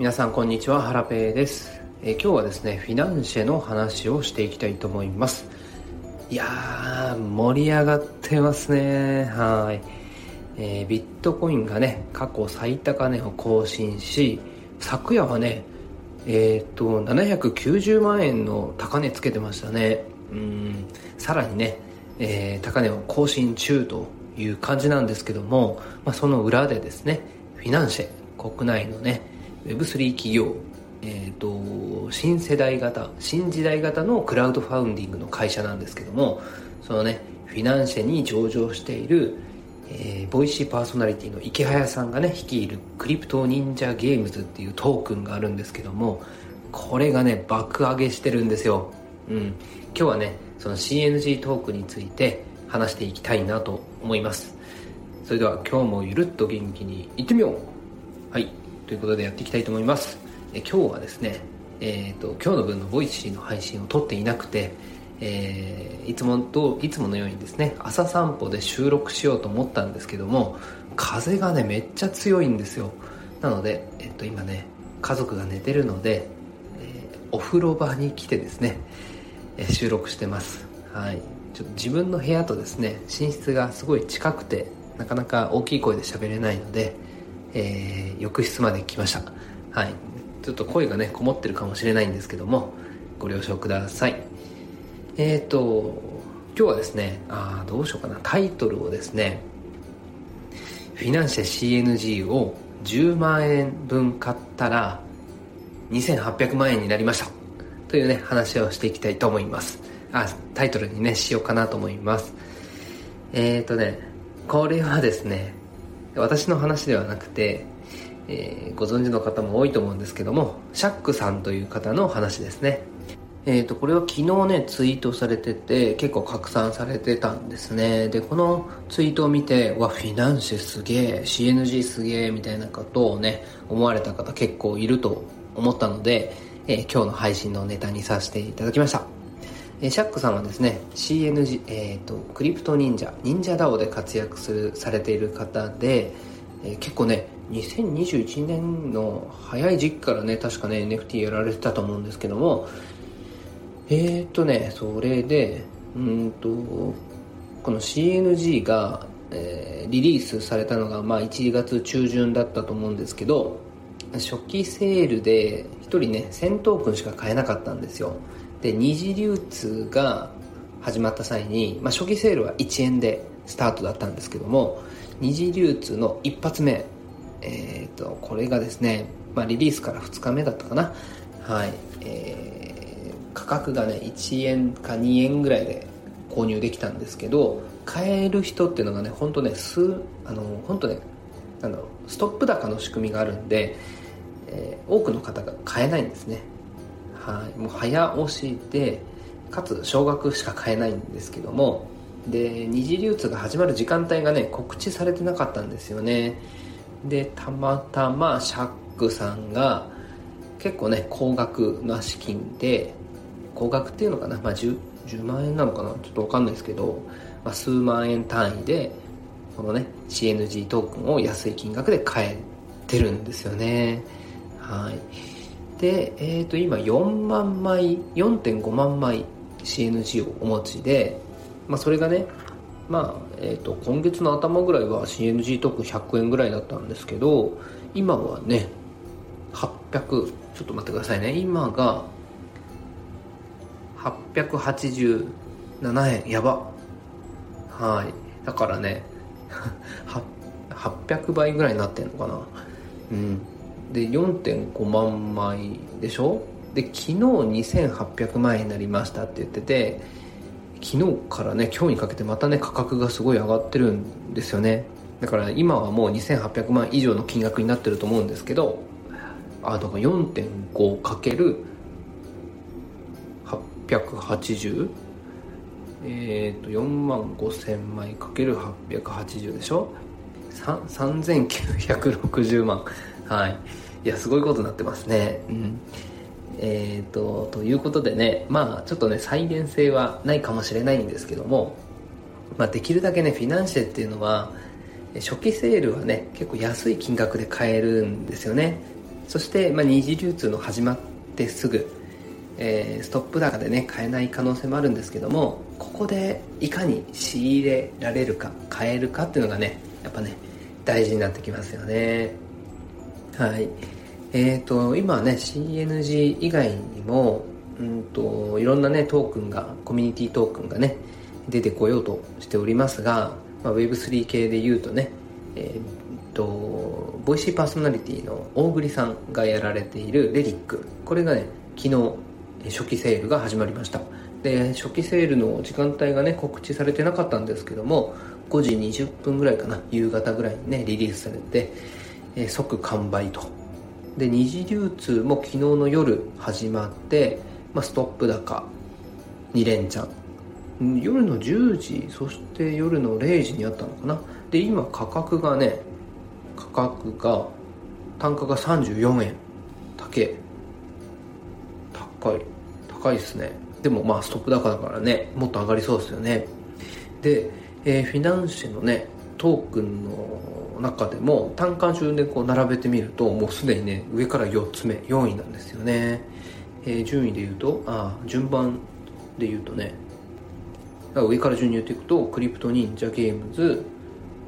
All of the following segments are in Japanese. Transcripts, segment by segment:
皆さんこんにちは、ハラペーです、えー、今日はですね、フィナンシェの話をしていきたいと思います。いやー、盛り上がってますね。はい。えー、ビットコインがね、過去最高値を更新し、昨夜はね、えっ、と、790万円の高値つけてましたね。うん、さらにね、えー、高値を更新中という感じなんですけども、まあ、その裏でですね、フィナンシェ、国内のね、Web3 企業、えーと、新世代型新時代型のクラウドファンディングの会社なんですけどもそのねフィナンシェに上場している、えー、ボイシーパーソナリティのイケハヤさんがね率いるクリプト忍者ゲームズっていうトークンがあるんですけどもこれがね爆上げしてるんですよ。うん。今日はねその CNG トークについて話していきたいなと思います。それでは今日もゆるっと元気にいってみよう。はい。ということでやっていきたいと思います。え今日はですね、えーと、今日の分のボイシーの配信を撮っていなくて、えー、いつもといつものようにですね朝散歩で収録しようと思ったんですけども風がねめっちゃ強いんですよ。なので、えっと、今ね家族が寝てるので、えー、お風呂場に来てですね、えー、収録してます。はい。ちょっと自分の部屋とですね寝室がすごい近くてなかなか大きい声で喋れないのでえー、浴室まで来ました。はい。ちょっと声がねこもってるかもしれないんですけどもご了承ください。えっ、ー、と今日はですねあどうしようかな。タイトルをですねフィナンシェ CNG を10万円分買ったら2800万円になりました。というね話をしていきたいと思います。あタイトルにねしようかなと思います。えっ、ー、とねこれはですね私の話ではなくて、えー、ご存知の方も多いと思うんですけどもシャックさんという方の話ですね。えーと、これは昨日ねツイートされてて結構拡散されてたんですね。でこのツイートを見てわフィナンシェすげえ CNG すげえみたいなことをね思われた方結構いると思ったので、えー、今日の配信のネタにさせていただきました。えシャックさんはですね CNG、えーと、クリプト忍者忍者 DAO で活躍するされている方で、えー、結構ね2021年の早い時期からね確かね NFT やられてたと思うんですけどもえっ、ー、とねそれでうんとこの CNG が、えー、リリースされたのが、まあ、1月中旬だったと思うんですけど初期セールで1人ね1000トークンしか買えなかったんですよ。で二次流通が始まった際に、まあ、初期セールは1円でスタートだったんですけども二次流通の一発目、えーと、これがですね、まあ、リリースから2日目だったかな。はい、えー、価格がね1円か2円ぐらいで購入できたんですけど買える人っていうのがね本当ね数あの本当ねなんだろうストップ高の仕組みがあるんで、えー、多くの方が買えないんですね。はい、もう早押しでかつ少額しか買えないんですけどもで二次流通が始まる時間帯がね告知されてなかったんですよね。でたまたまシャックさんが結構ね高額な資金で高額っていうのかな、まあ10、10, 万円なのかなちょっと分かんないですけど、まあ、数万円単位でこのね CNG トークンを安い金額で買えてるんですよね。はい。で、えー、と今4万枚4.5万枚 CNG をお持ちで、まあ、それがね、まあえー、と今月の頭ぐらいは CNG トークン100円ぐらいだったんですけど今はね800ちょっと待ってくださいね。今が887円。やば。はい。だからね 800倍ぐらいになってんのかな。うん。で4.5万枚でしょ？で昨日2800万円になりましたって言ってて昨日からね今日にかけてまたね価格がすごい上がってるんですよね。だから今はもう2800万以上の金額になってると思うんですけどあだから 4.5×880 えっ、ー、と4万5000枚かける880でしょ？3960万。はい。いやすごいことになってますね。うん。えーと、ということでねまあちょっとね再現性はないかもしれないんですけども、まあ、できるだけねフィナンシェっていうのは初期セールはね結構安い金額で買えるんですよね。そして、まあ、二次流通の始まってすぐ、えー、ストップ高でね買えない可能性もあるんですけどもここでいかに仕入れられるか買えるかっていうのがねやっぱね大事になってきますよね。はい。えーと、今ね CNG 以外にもうんといろんなねトークンがコミュニティトークンがね出てこようとしておりますが、まあ、Web3 系で言うとねえー、とボイシーパーソナリティの大栗さんがやられているレリックこれがね昨日初期セールが始まりました。で初期セールの時間帯がね告知されてなかったんですけども5時20分ぐらいかな夕方ぐらいにねリリースされて、え、即完売と。で二次流通も昨日の夜始まって、まあ、ストップ高。2連チャン。夜の10時そして夜の0時にあったのかな。で今価格がね価格が単価が34円。高い。高い。高いですね。でもまあストップ高だからねもっと上がりそうですよね。で、えー、フィナンシェのねトークンの中でも単価順でこう並べてみるともうすでにね上から4つ目4位なんですよね、えー、順位で言うとあ順番で言うとね上から順に言っていくとクリプト忍者ゲームズ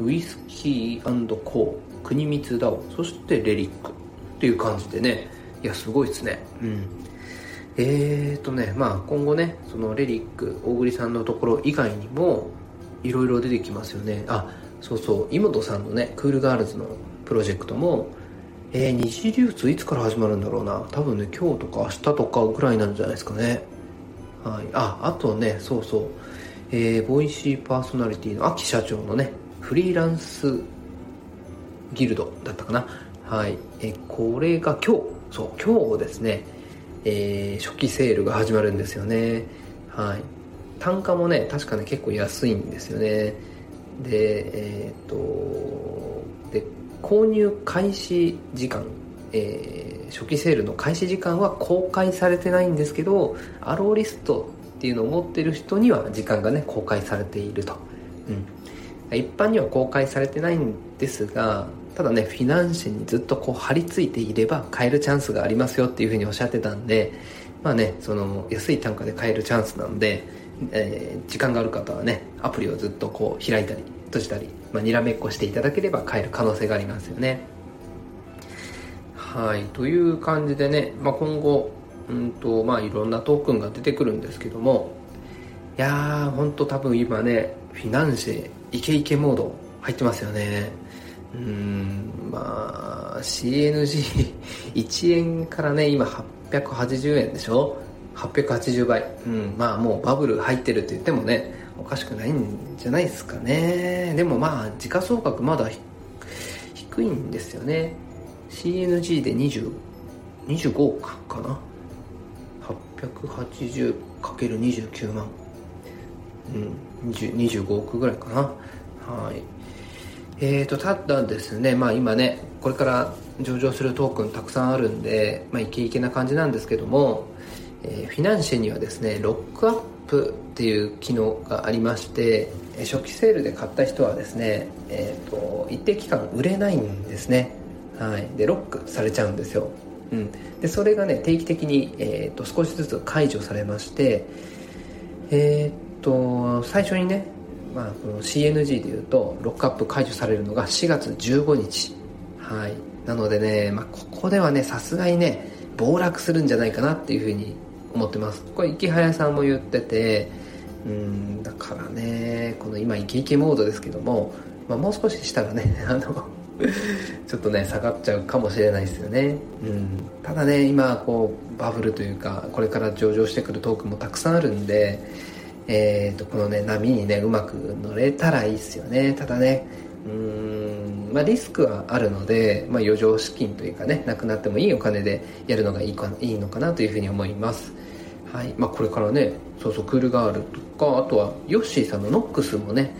ウイスキーコー国光ダオそしてレリックっていう感じでねいやすごいですね。うん。えーとねまあ今後ねそのレリック大栗さんのところ以外にもいろいろ出てきますよね。あそうそう井本さんのねクールガールズのプロジェクトもえー、二次流通いつから始まるんだろうな。多分ね今日とか明日とかぐらいなんじゃないですかね。はい。ああとねそうそう。えー、ボイシーパーソナリティの秋社長のねフリーランスギルドだったかな。はい。えこれが今日。そう今日ですね、えー、初期セールが始まるんですよね。はい。単価もね確かね結構安いんですよね。でえっ、とで購入開始時間えー、初期セールの開始時間は公開されてないんですけどアローリストっていうのを持ってる人には時間がね公開されていると、うん、一般には公開されてないんですがただねフィナンシェにずっとこう張り付いていれば買えるチャンスがありますよっていうふうにおっしゃってたんでまあねその安い単価で買えるチャンスなんで、えー、時間がある方はねアプリをずっとこう開いたり閉じたり、まあ、にらめっこしていただければ買える可能性がありますよね。はい。という感じでね、まあ、今後うんとまあいろんなトークンが出てくるんですけどもいやーほんと多分今ねフィナンシェイケイケモード入ってますよね。うんまあ CNG1 円からね今880円でしょ？880倍。うん。まあもうバブル入ってるって言ってもねおかしくないんじゃないですかね。でもまあ時価総額まだ低いんですよね。CNG で20 25億かな？880×29 万。うん、25億ぐらいかな。はい。えーとただですねまあ今ねこれから上場するトークンたくさんあるんでまあイケイケな感じなんですけども、えー、フィナンシェにはですねロックアップっていう機能がありまして初期セールで買った人はですね、えーと、一定期間売れないんですね。はい。でロックされちゃうんですよ。うん、でそれがね定期的に、えーと、少しずつ解除されましてえー、と最初にね、まあ、この CNG でいうとロックアップ解除されるのが4月15日。はい。なのでね、まあ、ここではねさすがにね暴落するんじゃないかなっていうふうに思ってます。これ池早さんも言っててうんだからねこの今イケイケモードですけども、まあ、もう少ししたらね あの ちょっとね下がっちゃうかもしれないですよね、うん、ただね今こうバブルというかこれから上場してくるトークもたくさんあるんでえーと、このね波にねうまく乗れたらいいですよね。ただねうーんまあリスクはあるので、まあ、余剰資金というかねなくなってもいいお金でやるのがいいかいいのかなというふうに思います。はい。まあ、これからねそうそうクールガールとかあとはヨッシーさんのノックスもね、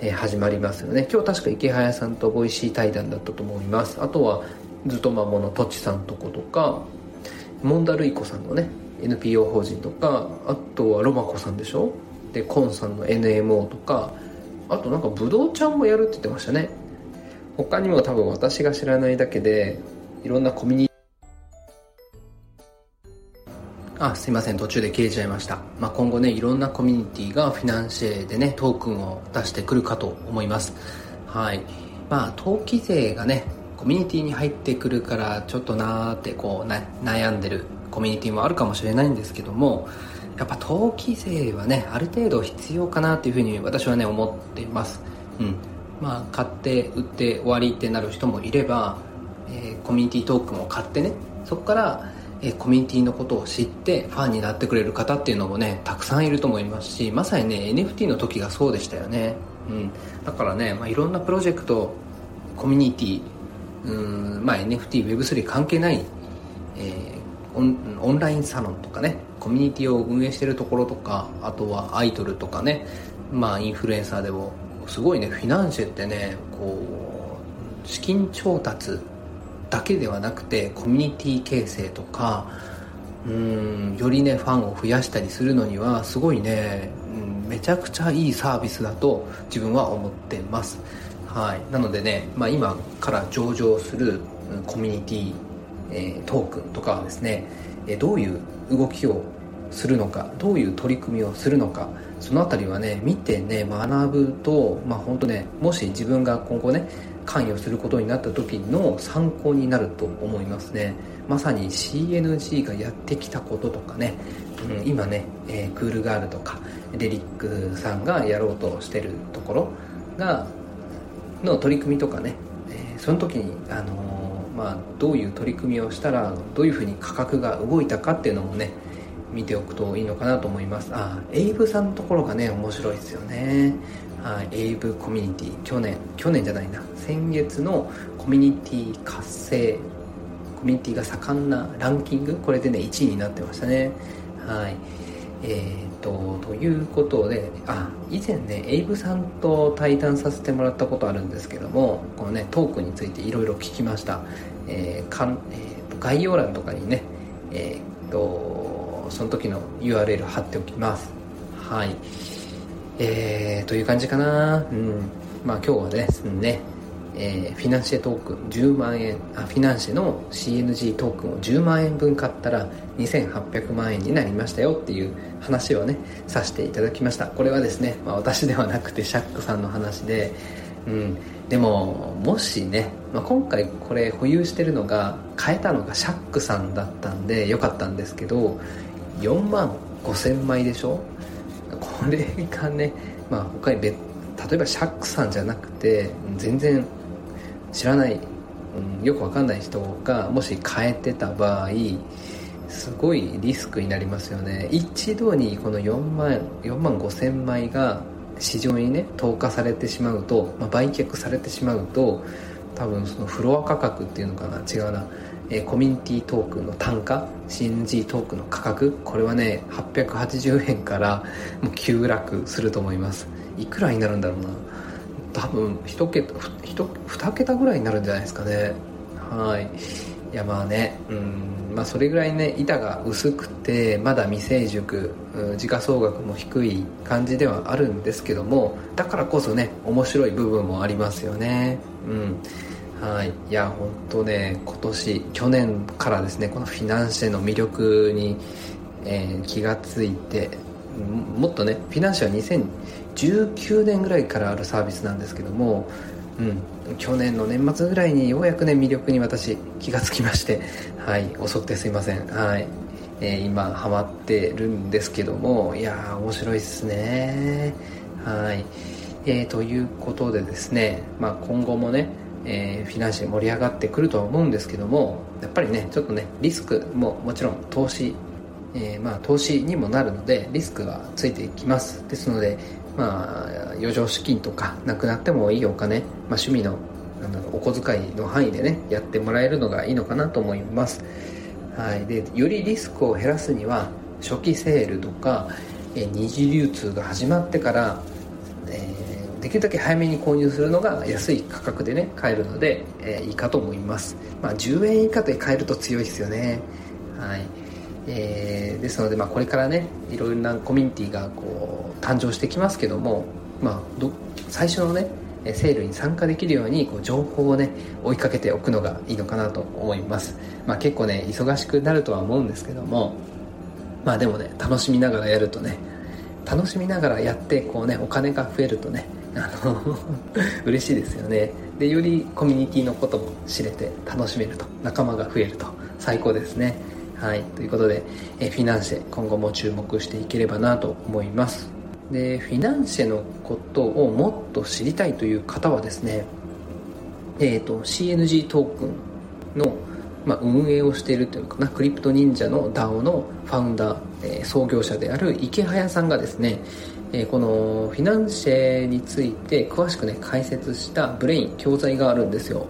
えー、始まりますよね。今日確かイケハヤさんとボイシー対談だったと思います。あとはずっと魔物とちさんとことかモンダルイコさんのね NPO 法人とかあとはロマコさんでしょ？でコンさんの NMO とかあとなんかブドウちゃんもやるって言ってましたね。他にも多分私が知らないだけでいろんなコミュニあすいません。途中で消えちゃいました、まあ、今後ねいろんなコミュニティがフィナンシェでねトークンを出してくるかと思います。はい。まあ登記税がねコミュニティに入ってくるからちょっとなーってこう悩んでるコミュニティもあるかもしれないんですけどもやっぱ登記税はねある程度必要かなっていうふうに私はね思ってます。うん。まあ買って売って終わりってなる人もいれば、えー、コミュニティトークンを買ってねそこからえコミュニティのことを知ってファンになってくれる方っていうのもねたくさんいると思いますしまさにね NFT の時がそうでしたよね、うん、だからね、まあ、いろんなプロジェクトコミュニティうん、まあ、NFTWeb3 関係ない、えー、オンオンラインサロンとかねコミュニティを運営してるところとかあとはアイドルとかねまあインフルエンサーでもすごいねフィナンシェってねこう資金調達だけではなくてコミュニティ形成とかうんよりねファンを増やしたりするのにはすごいね、うん、めちゃくちゃいいサービスだと自分は思ってます。はい。なのでね、まあ、今から上場するコミュニティ、えー、トークンとかはですね、えどういう動きをするのかどういう取り組みをするのかその辺りはね見てね学ぶとまあ本当ねもし自分が今後ね関与することになった時の参考になると思いますね。まさに CNG がやってきたこととかね、うん、今ね、えー、クールガールとかレリックさんがやろうとしてるところがの取り組みとかね、えー、その時に、あのー、まあ、どういう取り組みをしたらどういうふうに価格が動いたかっていうのもね見ておくといいのかなと思います。あエイブさんのところがね面白いですよね。はい、エイブコミュニティ。去年去年じゃないな。先月のコミュニティ活性コミュニティが盛んなランキングこれでね1位になってましたね。はい。えーと、ということであ以前ねエイブさんと対談させてもらったことあるんですけどもこのねトークについていろいろ聞きました、えーかんえー、概要欄とかにねえー、とその時の URL 貼っておきますはいえー、という感じかな。うん。まあ今日はですね、えー、フィナンシェトークン10万円、あ、フィナンシェの CNG トークンを10万円分買ったら2800万円になりましたよっていう話をね、させていただきました。これはですね、まあ私ではなくてシャックさんの話で、うん。でも、もしね、まあ、今回これ保有してるのが、買えたのがシャックさんだったんでよかったんですけど、4万5000枚でしょ？これがね、まあ、他に別例えばシャックさんじゃなくて全然知らない、うん、よくわかんない人がもし変えてた場合すごいリスクになりますよね。一度にこの4万 ,4 万5千枚が市場にね投下されてしまうと、まあ、売却されてしまうと多分そのフロア価格っていうのかな？違うな。えコミュニティトークンの単価 CNG トークンの価格これはね880円からもう急落すると思います。いくらになるんだろうな。多分1桁2桁ぐらいになるんじゃないですかね。はい。いやまあねうん。まあそれぐらいね板が薄くてまだ未成熟時価総額も低い感じではあるんですけどもだからこそね面白い部分もありますよね。うん。はい、いや本当ね今年去年からですねこのフィナンシェの魅力に、えー、気がついてもっとねフィナンシェは2019年ぐらいからあるサービスなんですけども、うん、去年の年末ぐらいにようやくね魅力に私気がつきましてはい遅くてすいません。はい。えー、今ハマってるんですけどもいや面白いっすね。はい、えー、ということでですね、まあ、今後もねえー、フィナンシェ盛り上がってくるとは思うんですけどもやっぱりねちょっとねリスクももちろん投資、えー、まあ投資にもなるのでリスクがついていきます。ですのでまあ余剰資金とかなくなってもいいお金、まあ、趣味のなんだろうお小遣いの範囲でねやってもらえるのがいいのかなと思います。はい。でよりリスクを減らすには初期セールとか、えー、二次流通が始まってから、できるだけ早めに購入するのが安い価格でね買えるので、えー、いいかと思います。まあ10円以下で買えると強いですよね。はい。えー、ですので、まあ、これからねいろいろなコミュニティがこう誕生してきますけども、まあ、ど最初のねセールに参加できるようにこう情報をね追いかけておくのがいいのかなと思います、まあ、結構ね忙しくなるとは思うんですけどもまあでもね楽しみながらやるとね楽しみながらやってこうねお金が増えるとねあの 嬉しいですよね。でよりコミュニティのことも知れて楽しめると。仲間が増えると。最高ですね。はい。ということで、えフィナンシェ今後も注目していければなと思います。でフィナンシェのことをもっと知りたいという方はですねえ、ー、と CNG トークンのまあ、運営をしているというかなクリプト忍者の DAO のファウンダー、えー、創業者であるイケハヤさんがですね、え、このフィナンシェについて詳しくね解説したブレイン教材があるんですよ。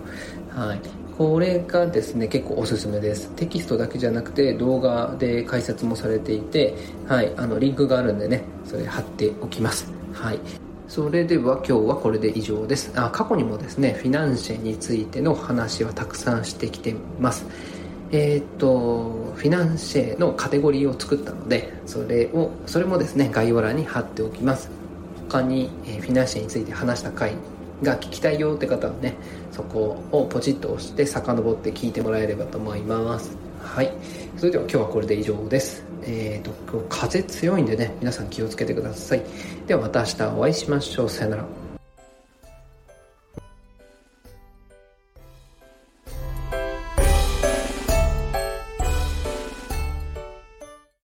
はい。これがですね結構おすすめです。テキストだけじゃなくて動画で解説もされていてはい。あのリンクがあるんでねそれ貼っておきます。はい。それでは今日はこれで以上です。あ過去にもですねフィナンシェについての話はたくさんしてきてます。えー、っとフィナンシェのカテゴリーを作ったのでそれをそれもですね概要欄に貼っておきます。他に、えー、フィナンシェについて話した回が聞きたいよって方はねそこをポチッと押して遡って聞いてもらえればと思います。はい。それでは今日はこれで以上です。えーと、風強いんでね皆さん気をつけてください。ではまた明日お会いしましょう。さよなら。